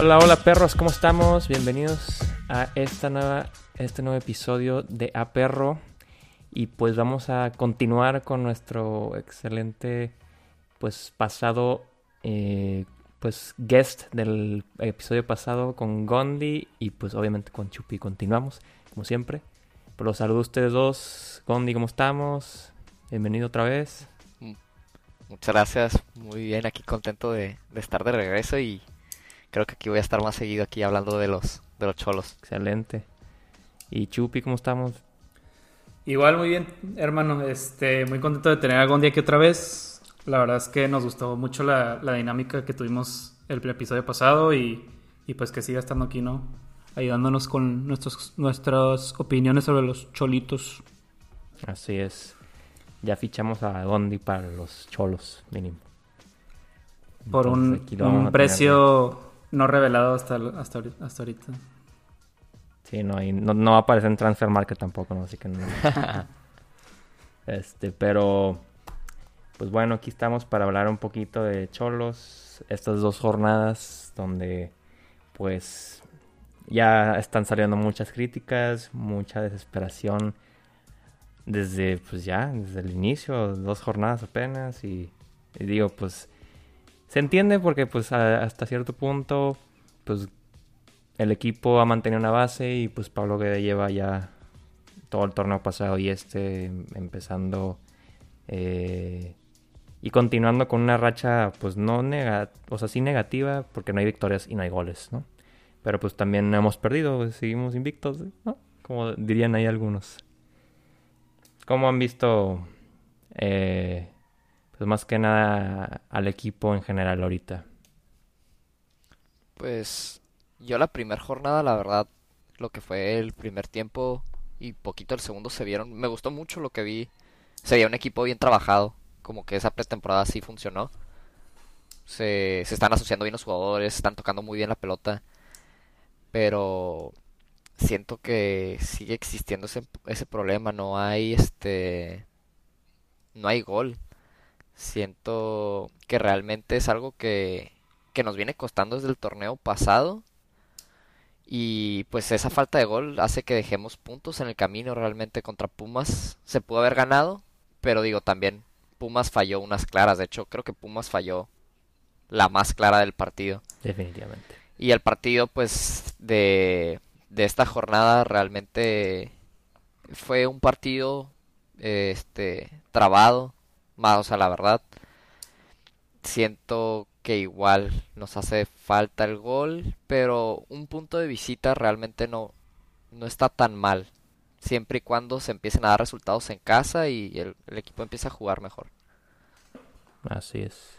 Hola, hola perros, ¿cómo estamos? Bienvenidos a esta nueva, este nuevo episodio de A Perro. Y pues vamos a continuar con nuestro excelente pues pasado eh, pues guest del episodio pasado con Gondi y pues obviamente con Chupi continuamos como siempre. Pues los saludo a ustedes dos. Gondi, ¿cómo estamos? Bienvenido otra vez. Muchas gracias, muy bien, aquí contento de estar de regreso y creo que aquí voy a estar más seguido aquí hablando de los de los cholos. Excelente. Y Chupi, ¿cómo estamos? Igual muy bien, hermano. Este, muy contento de tener a Gondi aquí otra vez. La verdad es que nos gustó mucho la, la dinámica que tuvimos el episodio pasado y, y, pues que siga estando aquí, ¿no? Ayudándonos con nuestros, nuestras opiniones sobre los cholitos. Así es. Ya fichamos a Gondi para los cholos, mínimo. Por Entonces, un, un precio no revelado hasta, hasta, hasta ahorita. Sí, no, y no, no, va a aparecer en Transfer Market tampoco, ¿no? Así que no. este, pero. Pues bueno, aquí estamos para hablar un poquito de Cholos. Estas dos jornadas donde, pues, ya están saliendo muchas críticas, mucha desesperación desde, pues ya, desde el inicio, dos jornadas apenas. Y, y digo, pues, se entiende porque, pues, hasta cierto punto, pues, el equipo ha mantenido una base y pues Pablo Guede lleva ya todo el torneo pasado y este empezando eh, y continuando con una racha pues no negativa, o sea, sí negativa porque no hay victorias y no hay goles, ¿no? Pero pues también hemos perdido, seguimos invictos, ¿no? Como dirían ahí algunos. ¿Cómo han visto eh, pues más que nada al equipo en general ahorita? Pues yo la primera jornada, la verdad, lo que fue el primer tiempo y poquito el segundo se vieron. Me gustó mucho lo que vi. Se veía un equipo bien trabajado. Como que esa pretemporada sí funcionó. Se, se están asociando bien los jugadores, están tocando muy bien la pelota. Pero siento que sigue existiendo ese, ese problema. No hay este. No hay gol. Siento que realmente es algo que, que nos viene costando desde el torneo pasado y pues esa falta de gol hace que dejemos puntos en el camino realmente contra Pumas. Se pudo haber ganado, pero digo también Pumas falló unas claras. De hecho, creo que Pumas falló la más clara del partido. Definitivamente. Y el partido pues de, de esta jornada realmente fue un partido este trabado, más o sea, la verdad siento que igual nos hace falta el gol, pero un punto de visita realmente no, no está tan mal, siempre y cuando se empiecen a dar resultados en casa y el, el equipo empieza a jugar mejor. Así es.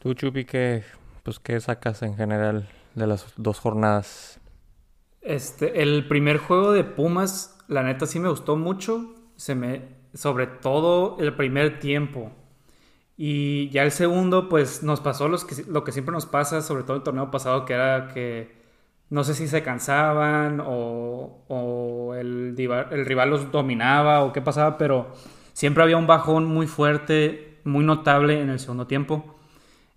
Tú, Chupi, ¿qué, pues, ¿qué sacas en general de las dos jornadas? Este, el primer juego de Pumas, la neta sí me gustó mucho. Se me, sobre todo el primer tiempo. Y ya el segundo, pues nos pasó lo que siempre nos pasa, sobre todo el torneo pasado, que era que no sé si se cansaban o, o el, el, rival los dominaba o qué pasaba, pero siempre había un bajón muy fuerte, muy notable en el segundo tiempo.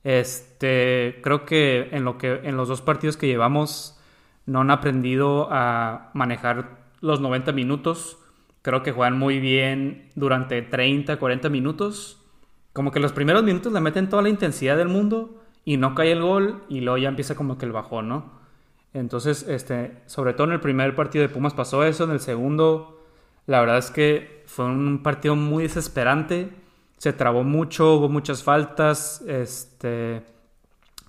Este, creo que en, lo que en los dos partidos que llevamos no han aprendido a manejar los 90 minutos. Creo que juegan muy bien durante 30, 40 minutos como que los primeros minutos le meten toda la intensidad del mundo y no cae el gol y luego ya empieza como que el bajón, ¿no? Entonces, este, sobre todo en el primer partido de Pumas pasó eso, en el segundo, la verdad es que fue un partido muy desesperante, se trabó mucho, hubo muchas faltas, este,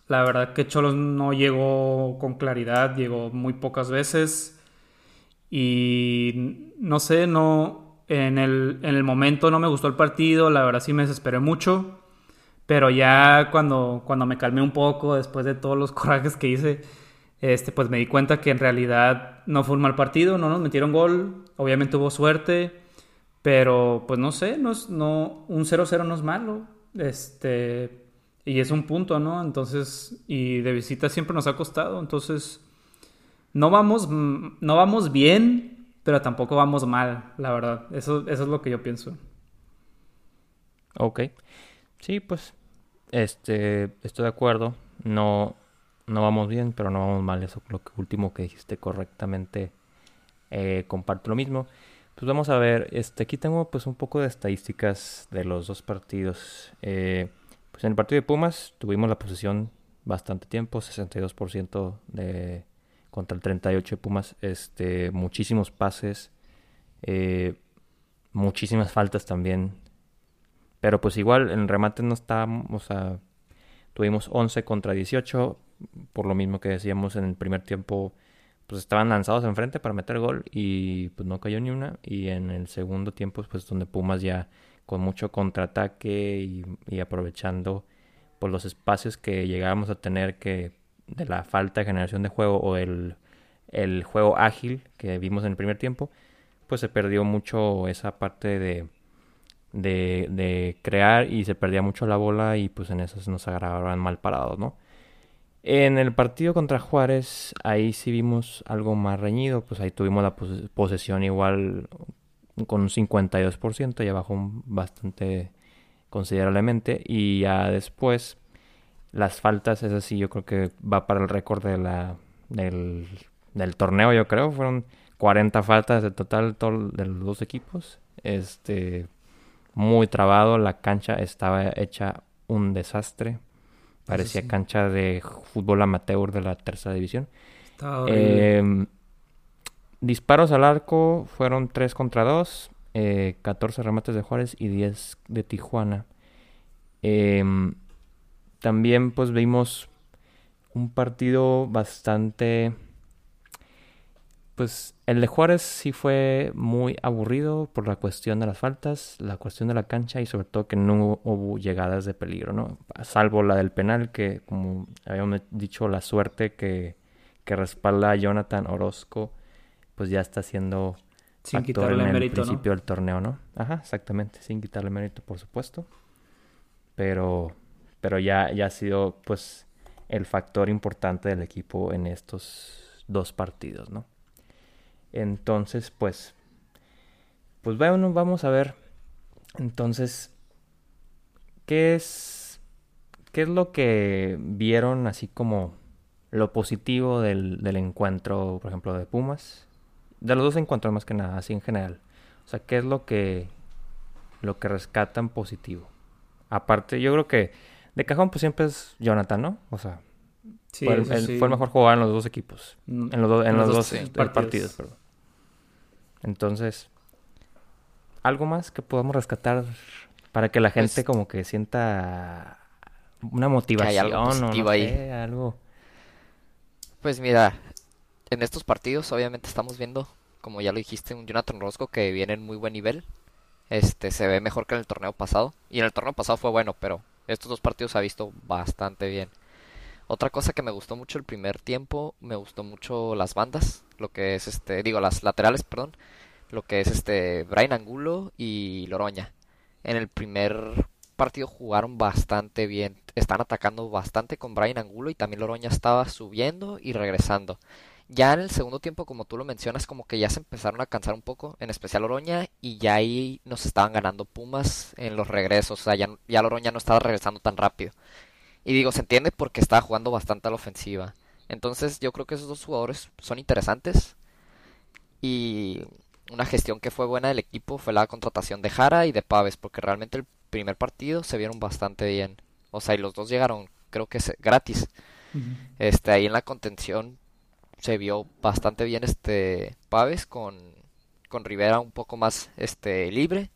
la verdad que Cholos no llegó con claridad, llegó muy pocas veces y no sé, no, en el, en el momento no me gustó el partido, la verdad sí me desesperé mucho. Pero ya cuando, cuando me calmé un poco, después de todos los corajes que hice, este, pues me di cuenta que en realidad no fue un mal partido, no nos metieron gol, obviamente hubo suerte, pero pues no sé, no, no un 0-0 no es malo, este, y es un punto, ¿no? Entonces, y de visita siempre nos ha costado, entonces, no vamos, no vamos bien, pero tampoco vamos mal, la verdad. Eso, eso es lo que yo pienso. Ok. Sí, pues, este, estoy de acuerdo. No, no vamos bien, pero no vamos mal. Eso lo que último que dijiste correctamente. Eh, comparto lo mismo. Pues vamos a ver, este, aquí tengo pues un poco de estadísticas de los dos partidos. Eh, pues en el partido de Pumas tuvimos la posesión bastante tiempo, 62% de contra el 38 de Pumas, este, muchísimos pases, eh, muchísimas faltas también. Pero pues igual en remate no estábamos, tuvimos 11 contra 18, por lo mismo que decíamos en el primer tiempo, pues estaban lanzados enfrente para meter gol y pues no cayó ni una. Y en el segundo tiempo, pues donde Pumas ya con mucho contraataque y, aprovechando pues los espacios que llegábamos a tener que de la falta de generación de juego o el, el juego ágil que vimos en el primer tiempo, pues se perdió mucho esa parte de, de, de crear y se perdía mucho la bola y pues en eso se nos agarraban mal parados, ¿no? En el partido contra Juárez, ahí sí vimos algo más reñido, pues ahí tuvimos la posesión igual con un 52%, ya bajó bastante considerablemente, y ya después las faltas, es así, yo creo que va para el récord de la, del, del torneo, yo creo, fueron 40 faltas de total de los dos equipos, este, muy trabado, la cancha estaba hecha un desastre. Parecía cancha de fútbol amateur de la tercera división. Em, disparos al arco fueron 3 contra 2, 14 eh, remates de Juárez y 10 de Tijuana. Em, también pues vimos un partido bastante pues el de Juárez sí fue muy aburrido por la cuestión de las faltas, la cuestión de la cancha y sobre todo que no hubo llegadas de peligro, ¿no? Salvo la del penal que, como habíamos dicho, la suerte que, que respalda a Jonathan Orozco, pues ya está siendo sin quitarle en el principio del torneo, ¿no? Ajá, exactamente, sin quitarle mérito, por supuesto. Pero, pero ya, ya ha sido, pues, el factor importante del equipo en estos dos partidos, ¿no? Entonces, pues, pues bueno, vamos a ver. Entonces, ¿qué es, qué es lo que vieron así como lo positivo del, del encuentro, por ejemplo, de Pumas? De los dos encuentros más que nada, así en general. O sea, ¿qué es lo que, lo que rescatan positivo? Aparte, yo creo que de cajón pues siempre es Jonathan, ¿no? O sea, fue, el, mejor jugador en los dos equipos. En los, en los, dos, partidos. partidos perdón. Entonces, algo más que podamos rescatar para que la pues gente como que sienta una motivación o no ahí. algo. Pues mira, en estos partidos obviamente estamos viendo, como ya lo dijiste, un Jonathan Rosco que viene en muy buen nivel. Este se ve mejor que en el torneo pasado. Y en el torneo pasado fue bueno, pero estos dos partidos ha visto bastante bien. Otra cosa que me gustó mucho el primer tiempo, me gustó mucho las bandas, lo que es este, digo, las laterales, perdón, lo que es este Brian Angulo y Loroña. En el primer partido jugaron bastante bien, están atacando bastante con Brian Angulo y también Loroña estaba subiendo y regresando. Ya en el segundo tiempo, como tú lo mencionas, como que ya se empezaron a cansar un poco, en especial Oroña, y ya ahí nos estaban ganando Pumas en los regresos, o sea, ya, ya Loroña no estaba regresando tan rápido. Y digo, se entiende porque estaba jugando bastante a la ofensiva. Entonces yo creo que esos dos jugadores son interesantes. Y una gestión que fue buena del equipo fue la contratación de Jara y de Paves, porque realmente el primer partido se vieron bastante bien. O sea, y los dos llegaron, creo que gratis. Este, ahí en la contención se vio bastante bien este Paves con, con Rivera un poco más este libre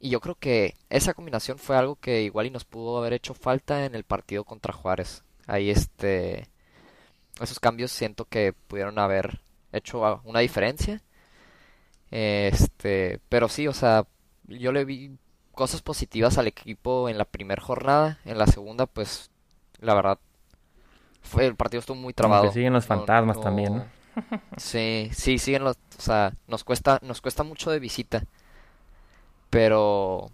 y yo creo que esa combinación fue algo que igual y nos pudo haber hecho falta en el partido contra Juárez. Ahí este esos cambios siento que pudieron haber hecho una diferencia. Este, pero sí, o sea, yo le vi cosas positivas al equipo en la primera jornada, en la segunda pues la verdad fue el partido estuvo muy trabado. siguen los fantasmas también, Sí, sí, siguen los, o sea, nos cuesta nos cuesta mucho de visita. Pero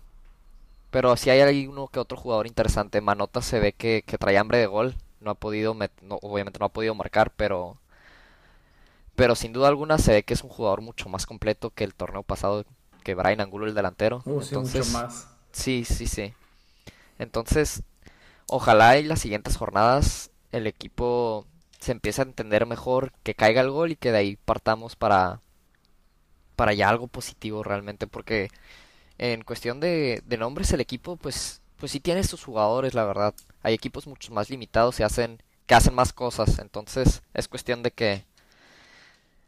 pero si hay uno que otro jugador interesante. Manota se ve que, trae hambre de gol. No ha podido, obviamente no ha podido marcar, pero pero sin duda alguna se ve que es un jugador mucho más completo que el torneo pasado, que Brian Angulo, el delantero. Uh, Entonces, sí, mucho más. Sí, sí, sí. Entonces, ojalá en las siguientes jornadas el equipo se empieza a entender mejor, que caiga el gol y que de ahí partamos para, para ya algo positivo realmente, porque en cuestión de, de nombres el equipo pues, pues sí tiene sus jugadores, la verdad. Hay equipos mucho más limitados y hacen, que hacen más cosas, entonces es cuestión de que,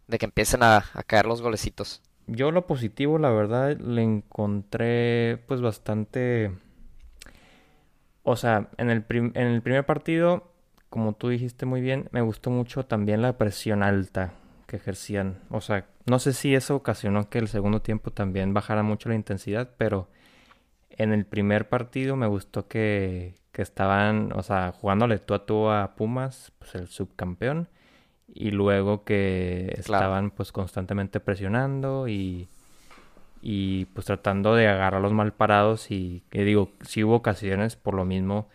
de que empiecen a, a caer los golecitos. Yo lo positivo, la verdad, le encontré pues bastante... O sea, en el, en el primer partido como tú dijiste muy bien, me gustó mucho también la presión alta que ejercían. O sea, no sé si eso ocasionó que el segundo tiempo también bajara mucho la intensidad, pero en el primer partido me gustó que, que estaban, o sea, jugándole tú a tú a Pumas, pues el subcampeón, y luego que estaban pues constantemente presionando y, y pues tratando de agarrar los mal parados y que digo, si hubo ocasiones por lo mismo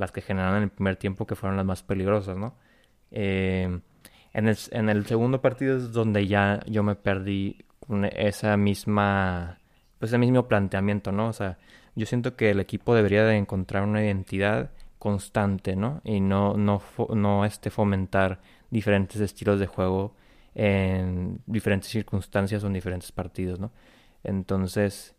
las que generaron en el primer tiempo que fueron las más peligrosas, ¿no? Eh, en, el, segundo partido es donde ya yo me perdí con esa misma, pues ese mismo planteamiento, ¿no? O sea, yo siento que el equipo debería de encontrar una identidad constante, ¿no? Y no, no, no este, fomentar diferentes estilos de juego en diferentes circunstancias o en diferentes partidos, ¿no? Entonces,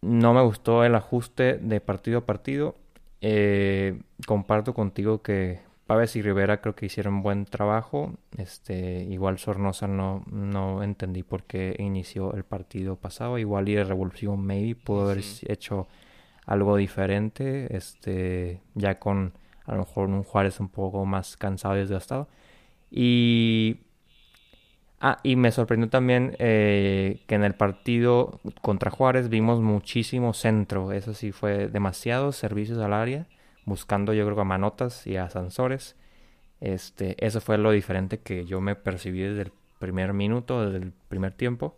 no me gustó el ajuste de partido a partido eh, comparto contigo que Pávez y Rivera creo que hicieron buen trabajo. Este, igual Sornosa no, no entendí por qué inició el partido pasado. Igual y de Revolución maybe pudo haber hecho algo diferente. Este, ya con a lo mejor un Juárez un poco más cansado y desgastado. Y Ah, y me sorprendió también eh, que en el partido contra Juárez vimos muchísimo centro. Eso sí fue demasiados servicios al área, buscando yo creo a manotas y a Sansores. Este, eso fue lo diferente que yo me percibí desde el primer minuto, desde el primer tiempo.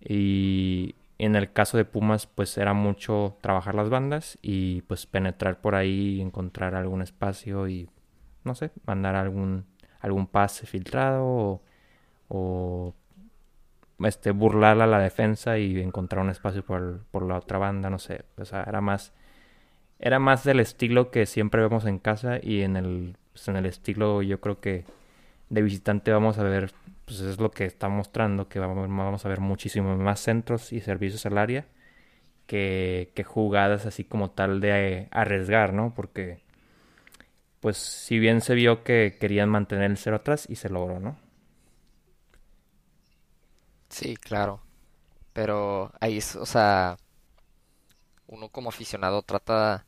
Y en el caso de Pumas, pues era mucho trabajar las bandas y pues penetrar por ahí, encontrar algún espacio y no sé, mandar algún algún pase filtrado o o este, burlar a la defensa y encontrar un espacio por, por la otra banda, no sé. O sea, era más, era más del estilo que siempre vemos en casa y en el, pues, en el estilo yo creo que de visitante vamos a ver, pues es lo que está mostrando, que vamos, a ver muchísimo más centros y servicios al área que, que jugadas así como tal de arriesgar, ¿no? Porque, pues si bien se vio que querían mantener el cero atrás y se logró, ¿no? Sí, claro. Pero ahí, o sea, uno como aficionado trata,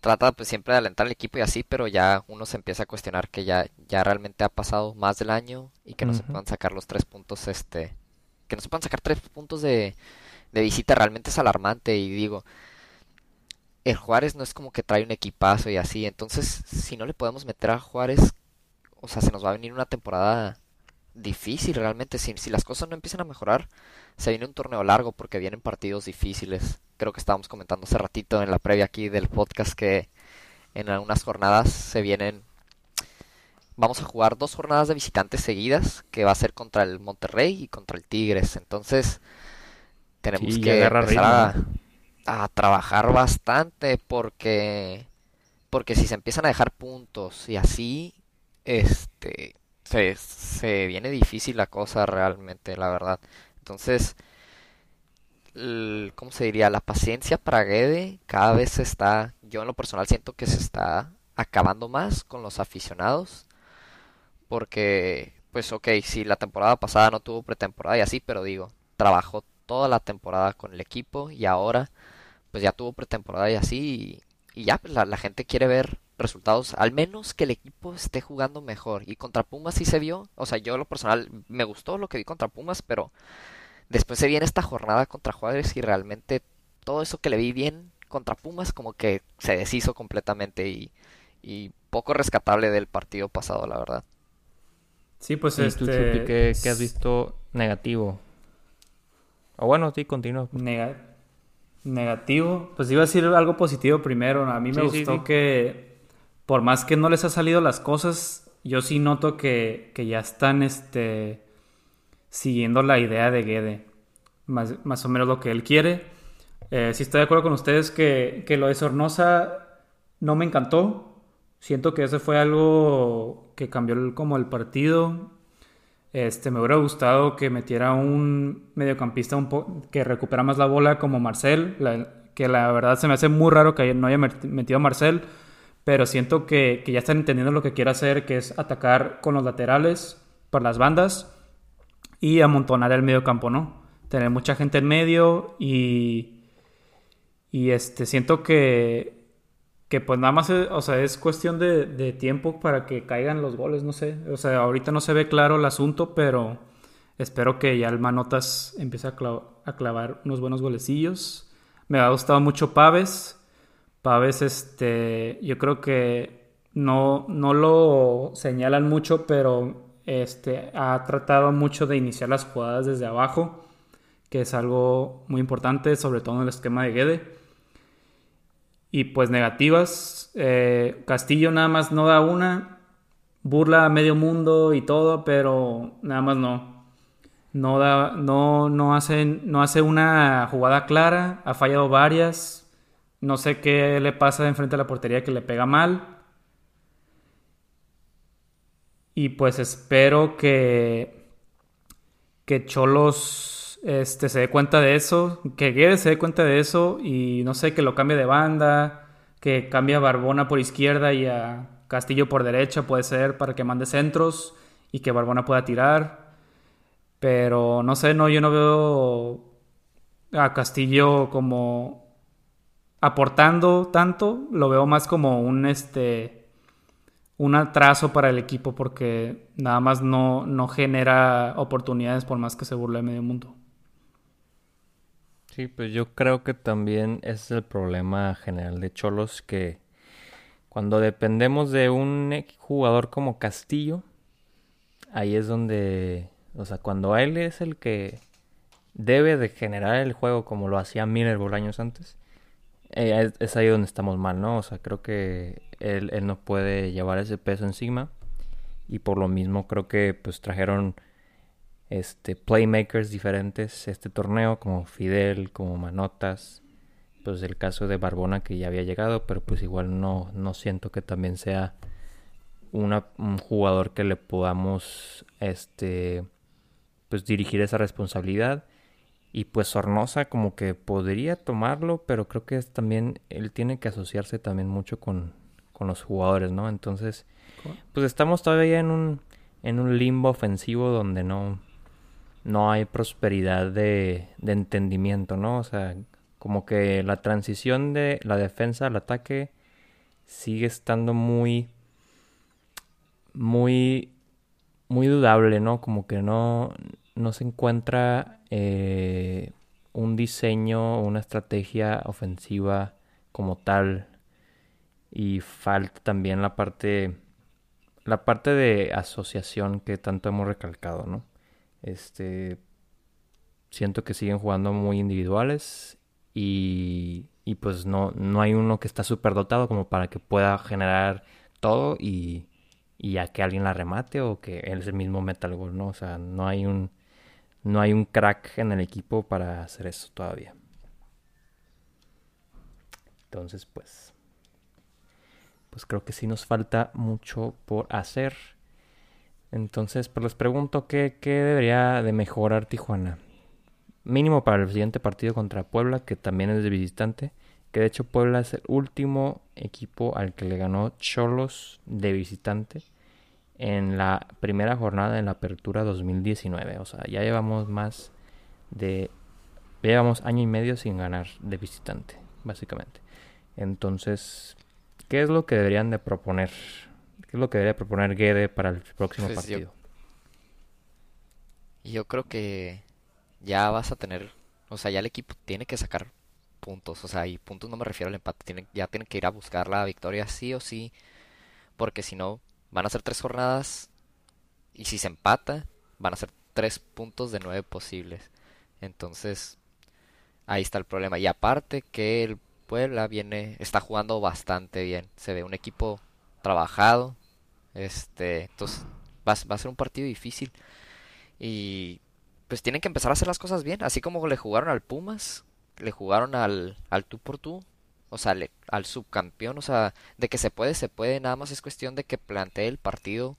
trata pues siempre de alentar al equipo y así, pero ya uno se empieza a cuestionar que ya, ya realmente ha pasado más del año y que no se puedan sacar los tres puntos, este, que no se puedan sacar tres puntos de, de visita. Realmente es alarmante y digo, el Juárez no es como que trae un equipazo y así, entonces si no le podemos meter a Juárez, o sea, se nos va a venir una temporada difícil realmente. Si, si las cosas no empiezan a mejorar, se viene un torneo largo porque vienen partidos difíciles. Creo que estábamos comentando hace ratito en la previa aquí del podcast que en algunas jornadas se vienen... Vamos a jugar dos jornadas de visitantes seguidas, que va a ser contra el Monterrey y contra el Tigres. Entonces, tenemos que empezar a, a trabajar bastante porque porque si se empiezan a dejar puntos y así este se, viene difícil la cosa realmente, la verdad. Entonces, ¿cómo se diría? La paciencia para Guede cada vez se está, yo en lo personal siento que se está acabando más con los aficionados. Porque, pues ok, si la temporada pasada no tuvo pretemporada y así, pero digo, trabajó toda la temporada con el equipo y ahora pues ya tuvo pretemporada y así y, ya pues la, la gente quiere ver resultados, al menos que el equipo esté jugando mejor. Y contra Pumas sí se vio, o sea, yo lo personal me gustó lo que vi contra Pumas, pero después se viene esta jornada contra Juárez y realmente todo eso que le vi bien contra Pumas como que se deshizo completamente y, y poco rescatable del partido pasado, la verdad. Sí, pues este... ¿qué, has visto negativo? O bueno, sí, continúa. negativo. Pues iba a decir algo positivo primero. A mí me gustó que por más que no les ha salido las cosas, yo sí noto que, ya están este, siguiendo la idea de Gede. Más, más o menos lo que él quiere. Eh, sí estoy de acuerdo con ustedes que, que lo de Sornosa no me encantó. Siento que ese fue algo que cambió como el partido. Este, me hubiera gustado que metiera un mediocampista un que recupera más la bola como Marcel, que la verdad se me hace muy raro que no haya metido a Marcel, pero siento que, que, ya están entendiendo lo que quiere hacer, que es atacar con los laterales, por las bandas y amontonar el mediocampo, ¿no? Tener mucha gente en medio y, y este, siento que, que pues nada más, o sea, es cuestión de, tiempo para que caigan los goles, no sé. O sea, ahorita no se ve claro el asunto, pero espero que ya el Manotas empiece a clavar unos buenos golecillos. Me ha gustado mucho Paves. Paves, este, yo creo que no, no lo señalan mucho, pero este, ha tratado mucho de iniciar las jugadas desde abajo, que es algo muy importante, sobre todo en el esquema de Guede. Y pues negativas, eh, Castillo nada más no da una, burla a medio mundo y todo, pero nada más no. No, da, no, no, hace, no hace una jugada clara, ha fallado varias. No sé qué le pasa enfrente a la portería que le pega mal. Y pues espero que, que Cholos este, se dé cuenta de eso, que Guedes se dé cuenta de eso y no sé, que lo cambie de banda, que cambie a Barbona por izquierda y a Castillo por derecha, puede ser, para que mande centros y que Barbona pueda tirar. Pero no sé, no, yo no veo a Castillo como aportando tanto, lo veo más como un este un atraso para el equipo porque nada más no, no genera oportunidades por más que se burle de medio mundo. Sí, pues yo creo que también es el problema general de Cholos que cuando dependemos de un jugador como Castillo, ahí es donde, o sea, cuando él es el que debe de generar el juego como lo hacía Miller años antes, eh, es, ahí donde estamos mal, ¿no? O sea, creo que él, él no puede llevar ese peso encima y por lo mismo creo que pues trajeron este, playmakers diferentes este torneo, como Fidel, como Manotas, pues el caso de Barbona que ya había llegado, pero pues igual no, no siento que también sea un jugador que le podamos este pues dirigir esa responsabilidad y pues Sornosa como que podría tomarlo pero creo que es también él tiene que asociarse también mucho con, con los jugadores no entonces pues estamos todavía en un en un limbo ofensivo donde no no hay prosperidad de, de entendimiento, ¿no? O sea, como que la transición de la defensa al ataque sigue estando muy, muy, muy dudable, ¿no? Como que no, no se encuentra eh, un diseño, una estrategia ofensiva como tal. Y falta también la parte, la parte de asociación que tanto hemos recalcado, ¿no? Este, siento que siguen jugando muy individuales y, y pues no, no hay uno que está súper dotado como para que pueda generar todo y, y a que alguien la remate o que él el mismo metal gol, ¿no? O sea, no hay un no hay un crack en el equipo para hacer eso todavía. Entonces, pues pues creo que sí nos falta mucho por hacer. Entonces, pues les pregunto qué, debería de mejorar Tijuana. Mínimo para el siguiente partido contra Puebla, que también es de visitante. Que de hecho Puebla es el último equipo al que le ganó Cholos de visitante en la primera jornada en la apertura 2019. O sea, ya llevamos más de... llevamos año y medio sin ganar de visitante, básicamente. Entonces, ¿qué es lo que deberían de proponer? ¿Qué es lo que debería proponer Guede para el próximo pues partido? Yo, creo que ya vas a tener, o sea, ya el equipo tiene que sacar puntos, o sea, y puntos no me refiero al empate, tienen, ya tienen que ir a buscar la victoria sí o sí, porque si no, van a ser tres jornadas y si se empata, van a ser tres puntos de nueve posibles. Entonces, ahí está el problema. Y aparte que el Puebla viene, está jugando bastante bien. Se ve un equipo trabajado, este, entonces va, a ser un partido difícil. Y pues tienen que empezar a hacer las cosas bien. Así como le jugaron al Pumas, le jugaron al, al tú por tú. O sea, al subcampeón, o sea, de que se puede, se puede, nada más es cuestión de que plantee el partido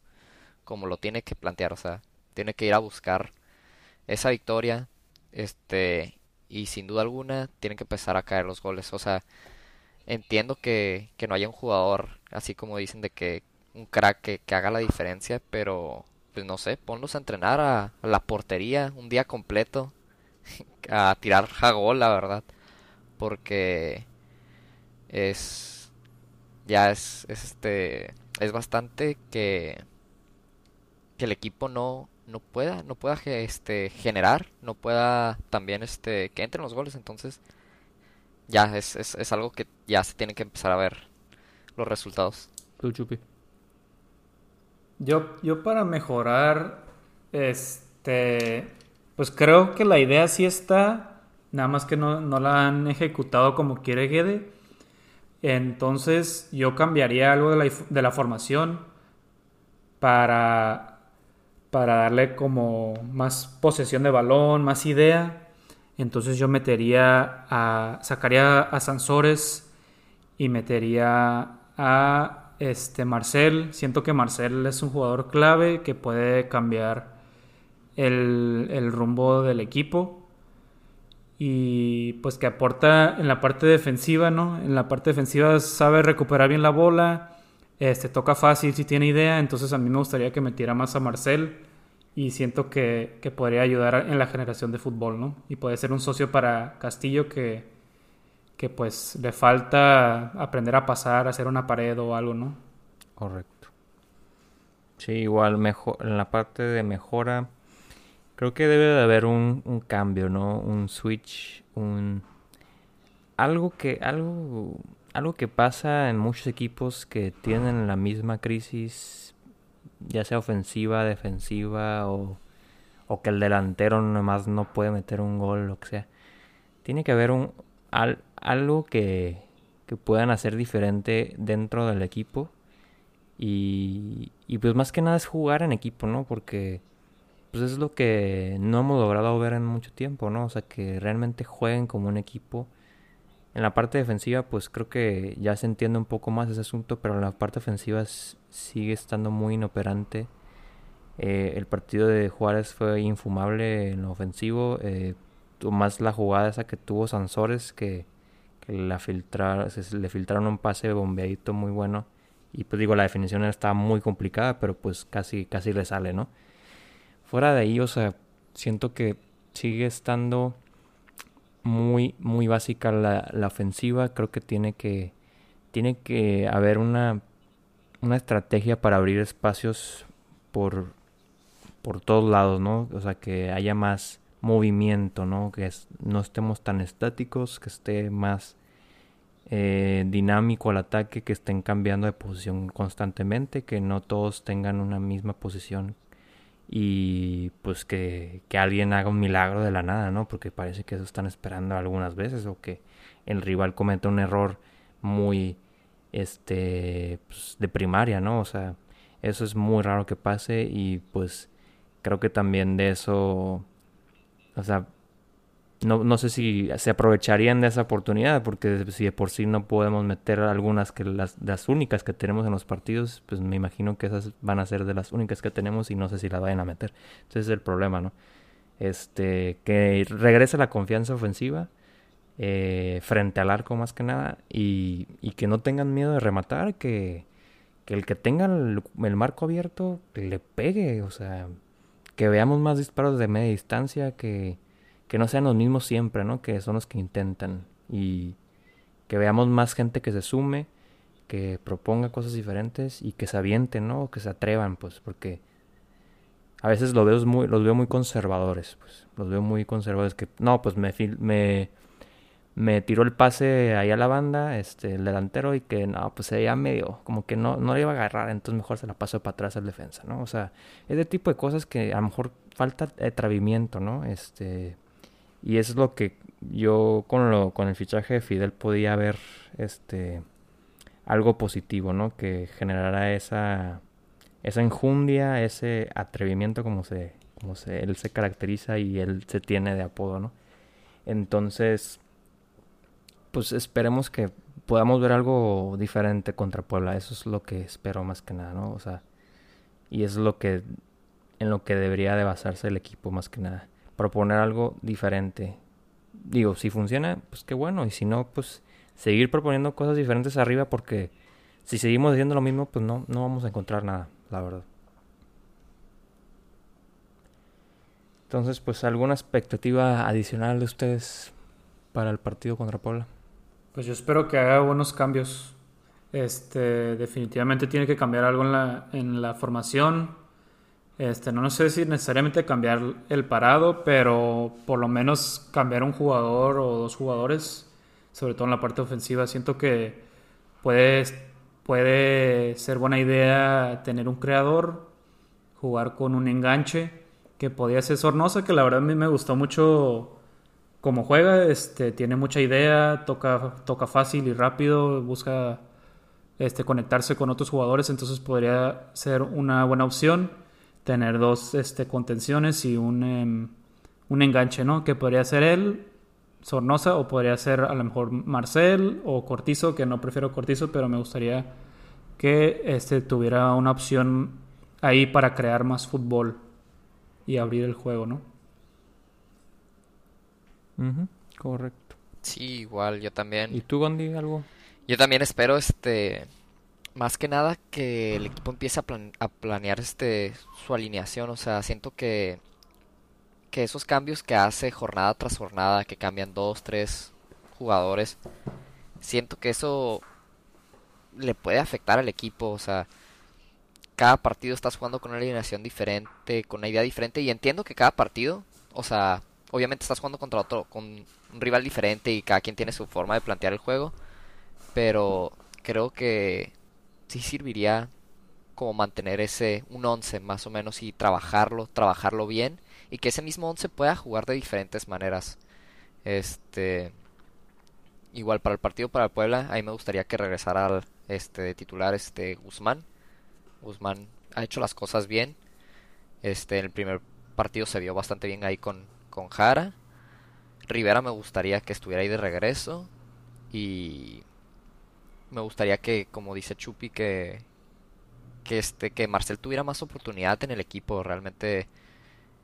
como lo tiene que plantear, o sea, tiene que ir a buscar esa victoria, este, y sin duda alguna tienen que empezar a caer los goles, o sea, entiendo que, que no haya un jugador, así como dicen, de que un crack que, que haga la diferencia, pero, pues no sé, ponlos a entrenar a, la portería un día completo, a tirar jagol, la verdad, porque es ya es, es este es bastante que que el equipo no no pueda no pueda este generar no pueda también este que entren los goles. Entonces ya es, es, es algo que ya se tiene que empezar a ver los resultados. Tú chupi. Yo yo para mejorar este pues creo que la idea sí está nada más que no, no la han ejecutado como quiere Gede entonces yo cambiaría algo de la, formación para, para darle como más posesión de balón, más idea. Entonces yo metería a, sacaría a Sansores y metería a este Marcel. Siento que Marcel es un jugador clave que puede cambiar el, el rumbo del equipo y pues que aporta en la parte defensiva, ¿no? En la parte defensiva sabe recuperar bien la bola, este toca fácil si tiene idea, entonces a mí me gustaría que metiera más a Marcel y siento que, que podría ayudar en la generación de fútbol, ¿no? Y puede ser un socio para Castillo que, que pues le falta aprender a pasar, hacer una pared o algo, ¿no? Correcto. Sí, igual mejor, en la parte de mejora Creo que debe de haber un, cambio, ¿no? Un switch, un algo que algo algo que pasa en muchos equipos que tienen la misma crisis, ya sea ofensiva, defensiva o, o que el delantero nomás no puede meter un gol, lo que sea. Tiene que haber un algo que, que puedan hacer diferente dentro del equipo y, y pues más que nada es jugar en equipo, ¿no? Porque pues es lo que no hemos logrado ver en mucho tiempo, ¿no? O sea, que realmente jueguen como un equipo. En la parte defensiva, pues creo que ya se entiende un poco más ese asunto, pero en la parte ofensiva sigue estando muy inoperante. Eh, el partido de Juárez fue infumable en lo ofensivo. Eh, más la jugada esa que tuvo Sansores, que, que la filtrar, se, le filtraron un pase bombeadito muy bueno. Y pues digo, la definición estaba muy complicada, pero pues casi, casi le sale, ¿no? Fuera de ahí, o sea, siento que sigue estando muy, muy básica la, la ofensiva. Creo que tiene que, tiene que haber una, una estrategia para abrir espacios por, por todos lados, ¿no? O sea, que haya más movimiento, ¿no? Que no estemos tan estáticos, que esté más eh, dinámico al ataque, que estén cambiando de posición constantemente, que no todos tengan una misma posición y pues que, que, alguien haga un milagro de la nada, ¿no? Porque parece que eso están esperando algunas veces o que el rival cometa un error muy este pues, de primaria, ¿no? O sea, eso es muy raro que pase y pues creo que también de eso o sea, no, no sé si se aprovecharían de esa oportunidad, porque si de por sí no podemos meter algunas que las, las únicas que tenemos en los partidos, pues me imagino que esas van a ser de las únicas que tenemos y no sé si las vayan a meter. Entonces es el problema, ¿no? Este, que regrese la confianza ofensiva eh, frente al arco más que nada y, y, que no tengan miedo de rematar, que, que el que tenga el, el marco abierto le pegue, o sea, que veamos más disparos de media distancia, que que no sean los mismos siempre, ¿no? Que son los que intentan y que veamos más gente que se sume, que proponga cosas diferentes y que se avienten, ¿no? Que se atrevan, pues, porque a veces los veo muy, los veo muy conservadores, pues, los veo muy conservadores que, no, pues me, me, me tiró el pase ahí a la banda, este, el delantero y que, no, pues veía medio, como que no, no le iba a agarrar, entonces mejor se la paso para atrás al defensa, ¿no? O sea, es de tipo de cosas que a lo mejor falta atrevimiento, ¿no? Este, y eso es lo que yo con, lo, con el fichaje de Fidel podía ver este, algo positivo, ¿no? Que generara esa, esa enjundia, ese atrevimiento como, se, como se, él se caracteriza y él se tiene de apodo, ¿no? Entonces, pues esperemos que podamos ver algo diferente contra Puebla. Eso es lo que espero más que nada, ¿no? O sea, y es lo que en lo que debería de basarse el equipo más que nada. Proponer algo diferente. Digo, si funciona, pues qué bueno. Y si no, pues seguir proponiendo cosas diferentes arriba porque si seguimos haciendo lo mismo, pues no, no vamos a encontrar nada, la verdad. Entonces, pues alguna expectativa adicional de ustedes para el partido contra Puebla. Pues yo espero que haga buenos cambios. Este, definitivamente tiene que cambiar algo en la, en la formación. Este, no sé si necesariamente cambiar el parado, pero por lo menos cambiar un jugador o dos jugadores, sobre todo en la parte ofensiva. Siento que puede, puede ser buena idea tener un creador, jugar con un enganche, que podía ser Sornosa, que la verdad a mí me gustó mucho como juega, este, tiene mucha idea, toca, toca fácil y rápido, busca este, conectarse con otros jugadores, entonces podría ser una buena opción tener dos este, contenciones y un, em, un enganche, ¿no? Que podría ser él, Sornosa, o podría ser a lo mejor Marcel o Cortizo, que no prefiero Cortizo, pero me gustaría que este, tuviera una opción ahí para crear más fútbol y abrir el juego, ¿no? correcto. Sí, igual, yo también. ¿Y tú, Gondi, algo? Yo también espero, este, más que nada que el equipo empiece a, planear, este, su alineación. O sea, siento que, que esos cambios que hace jornada tras jornada, que cambian dos, tres jugadores, siento que eso le puede afectar al equipo. O sea, cada partido estás jugando con una alineación diferente, con una idea diferente. Y entiendo que cada partido, o sea, obviamente estás jugando contra otro, con un rival diferente y cada quien tiene su forma de plantear el juego. Pero creo que sí serviría como mantener ese un 11 más o menos y trabajarlo, trabajarlo bien y que ese mismo 11 pueda jugar de diferentes maneras. Este igual para el partido para el Puebla, ahí me gustaría que regresara al este titular este Guzmán. Guzmán ha hecho las cosas bien. Este en el primer partido se vio bastante bien ahí con con Jara. Rivera me gustaría que estuviera ahí de regreso. Y me gustaría que, como dice Chupi, que, que este, que Marcel tuviera más oportunidad en el equipo. Realmente,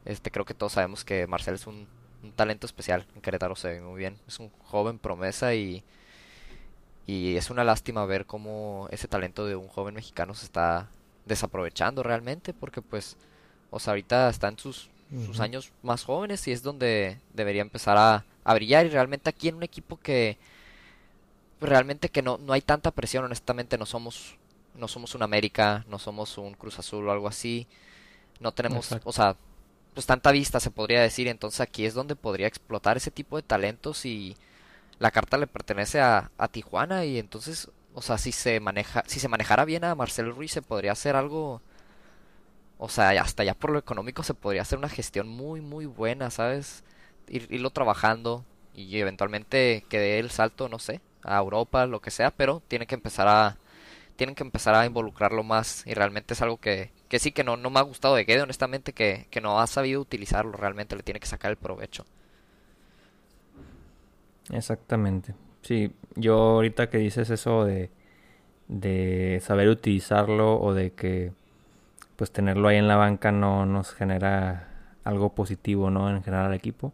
este, creo que todos sabemos que Marcel es un, un talento especial. En Querétaro se ve muy bien. Es un joven promesa y, y es una lástima ver cómo ese talento de un joven mexicano se está desaprovechando realmente. Porque pues, o sea, ahorita está en sus sus años más jóvenes y es donde debería empezar a, a, brillar y realmente aquí en un equipo que realmente que no, no hay tanta presión honestamente no somos no somos un América no somos un Cruz Azul o algo así. No tenemos o sea pues tanta vista se podría decir entonces aquí es donde podría explotar ese tipo de talentos y la carta le pertenece a, a Tijuana y entonces o sea si se maneja si se manejara bien a Marcelo Ruiz se podría hacer algo o sea, hasta ya por lo económico se podría hacer una gestión muy, muy buena, ¿sabes? Ir, irlo trabajando y eventualmente que dé el salto, no sé, a Europa, lo que sea, pero tiene que empezar a tienen que empezar a involucrarlo más y realmente es algo que, que sí que no, no me ha gustado de Gede, honestamente, que, que no ha sabido utilizarlo, realmente le tiene que sacar el provecho. Exactamente. Sí, yo ahorita que dices eso de, de saber utilizarlo o de que pues tenerlo ahí en la banca no nos genera algo positivo, ¿no? En general al equipo.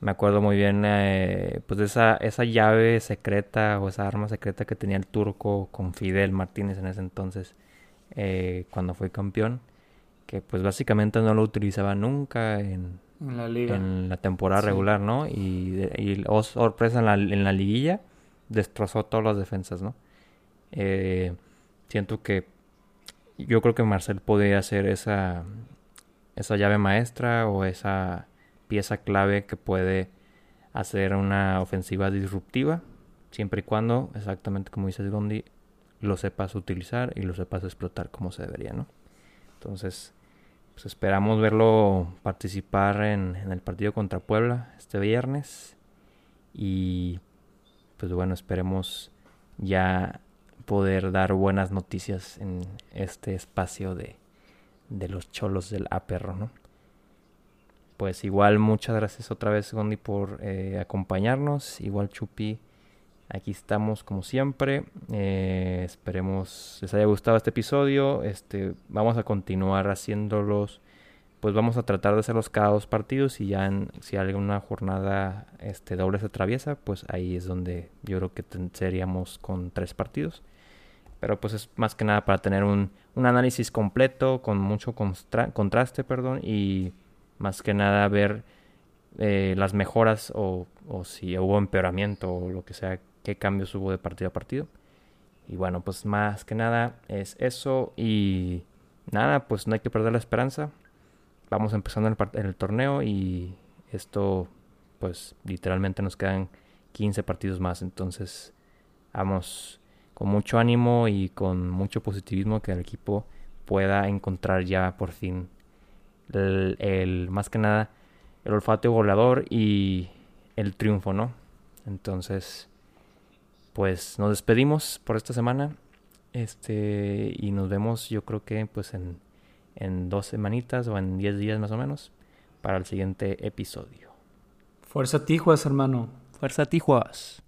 Me acuerdo muy bien, eh, pues de esa, esa llave secreta o esa arma secreta que tenía el turco con Fidel Martínez en ese entonces, eh, cuando fue campeón, que pues básicamente no lo utilizaba nunca en, la liga. En la temporada regular, ¿no? Y, y oh, sorpresa en la, en la liguilla, destrozó todas las defensas, ¿no? Eh, siento que yo creo que Marcel podría hacer esa, esa llave maestra o esa pieza clave que puede hacer una ofensiva disruptiva, siempre y cuando, exactamente como dice Gondi, lo sepas utilizar y lo sepas explotar como se debería, ¿no? Entonces, pues esperamos verlo participar en, en el partido contra Puebla este viernes y pues bueno, esperemos ya poder dar buenas noticias en este espacio de, de los cholos del aperro, ¿no? Pues igual muchas gracias otra vez Gondi por eh, acompañarnos, igual Chupi, Aquí estamos como siempre. Eh, esperemos les haya gustado este episodio. Este, vamos a continuar haciéndolos. Pues vamos a tratar de hacerlos cada dos partidos y ya en, si alguna jornada este, doble se atraviesa, pues ahí es donde yo creo que seríamos con tres partidos. Pero pues es más que nada para tener un, un análisis completo con mucho contraste, perdón, y más que nada ver eh, las mejoras o, si hubo empeoramiento o lo que sea qué cambios hubo de partido a partido. Y bueno, pues más que nada es eso y nada, pues no hay que perder la esperanza. Vamos empezando el, el torneo y esto pues literalmente nos quedan 15 partidos más. Entonces vamos con mucho ánimo y con mucho positivismo que el equipo pueda encontrar ya por fin el, el más que nada el olfato goleador y el triunfo, ¿no? Entonces pues nos despedimos por esta semana. Este, y nos vemos yo creo que pues en, en dos semanitas o en diez días más o menos para el siguiente episodio. Fuerza Tijuas, hermano. Fuerza Tijuas.